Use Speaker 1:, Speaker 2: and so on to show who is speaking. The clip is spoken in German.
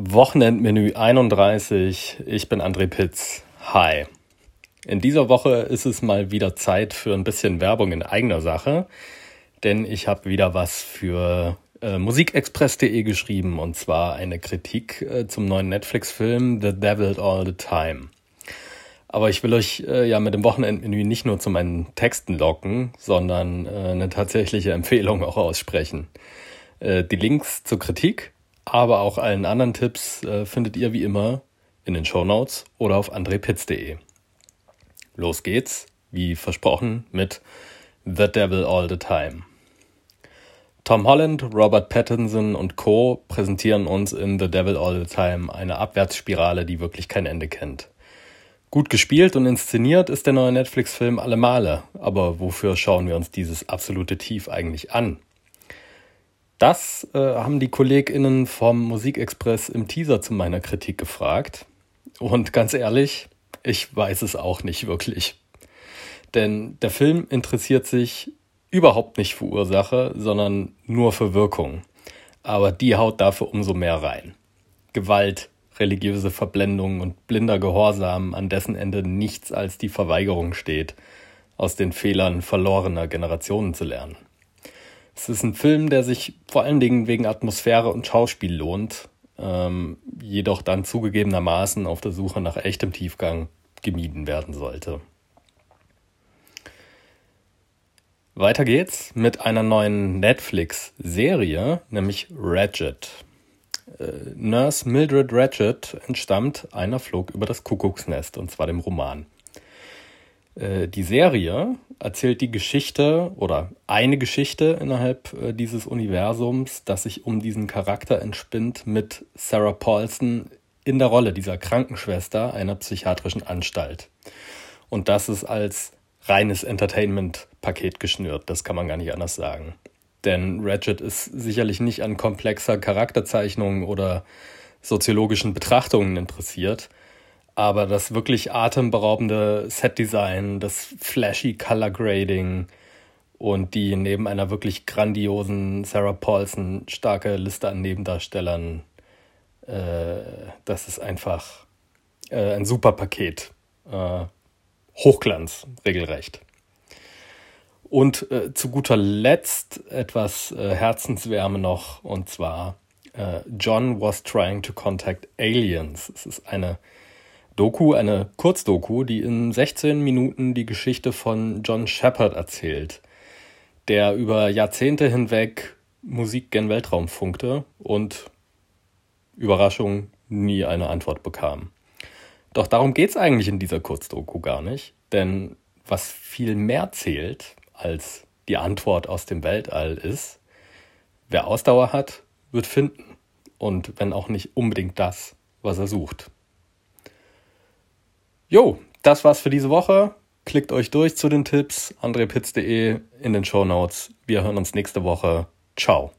Speaker 1: Wochenendmenü 31. Ich bin André Pitz. Hi. In dieser Woche ist es mal wieder Zeit für ein bisschen Werbung in eigener Sache, denn ich habe wieder was für äh, musikexpress.de geschrieben und zwar eine Kritik äh, zum neuen Netflix-Film The Devil All the Time. Aber ich will euch äh, ja mit dem Wochenendmenü nicht nur zu meinen Texten locken, sondern äh, eine tatsächliche Empfehlung auch aussprechen. Äh, die Links zur Kritik aber auch allen anderen Tipps äh, findet ihr wie immer in den Show Notes oder auf andrepitz.de. Los geht's, wie versprochen, mit The Devil All the Time. Tom Holland, Robert Pattinson und Co. präsentieren uns in The Devil All the Time eine Abwärtsspirale, die wirklich kein Ende kennt. Gut gespielt und inszeniert ist der neue Netflix-Film alle Male, aber wofür schauen wir uns dieses absolute Tief eigentlich an? Das äh, haben die KollegInnen vom Musikexpress im Teaser zu meiner Kritik gefragt. Und ganz ehrlich, ich weiß es auch nicht wirklich. Denn der Film interessiert sich überhaupt nicht für Ursache, sondern nur für Wirkung. Aber die haut dafür umso mehr rein. Gewalt, religiöse Verblendung und blinder Gehorsam, an dessen Ende nichts als die Verweigerung steht, aus den Fehlern verlorener Generationen zu lernen. Es ist ein Film, der sich vor allen Dingen wegen Atmosphäre und Schauspiel lohnt, ähm, jedoch dann zugegebenermaßen auf der Suche nach echtem Tiefgang gemieden werden sollte. Weiter geht's mit einer neuen Netflix-Serie, nämlich Ratchet. Äh, Nurse Mildred Ratchet entstammt einer Flug über das Kuckucksnest, und zwar dem Roman. Äh, die Serie erzählt die Geschichte oder eine Geschichte innerhalb äh, dieses Universums, das sich um diesen Charakter entspinnt mit Sarah Paulson in der Rolle dieser Krankenschwester einer psychiatrischen Anstalt. Und das ist als reines Entertainment-Paket geschnürt, das kann man gar nicht anders sagen. Denn Ratchet ist sicherlich nicht an komplexer Charakterzeichnung oder soziologischen Betrachtungen interessiert, aber das wirklich atemberaubende Setdesign, das flashy Color Grading und die neben einer wirklich grandiosen Sarah Paulson starke Liste an Nebendarstellern, äh, das ist einfach äh, ein super Paket. Äh, Hochglanz, regelrecht. Und äh, zu guter Letzt etwas äh, Herzenswärme noch, und zwar äh, John was trying to contact aliens. Es ist eine Doku, eine Kurzdoku, die in 16 Minuten die Geschichte von John Shepard erzählt, der über Jahrzehnte hinweg Musik gen Weltraum funkte und Überraschung nie eine Antwort bekam. Doch darum geht es eigentlich in dieser Kurzdoku gar nicht, denn was viel mehr zählt als die Antwort aus dem Weltall ist, wer Ausdauer hat, wird finden. Und wenn auch nicht unbedingt das, was er sucht. Jo, das war's für diese Woche. Klickt euch durch zu den Tipps, andrepitz.de in den Show Notes. Wir hören uns nächste Woche. Ciao.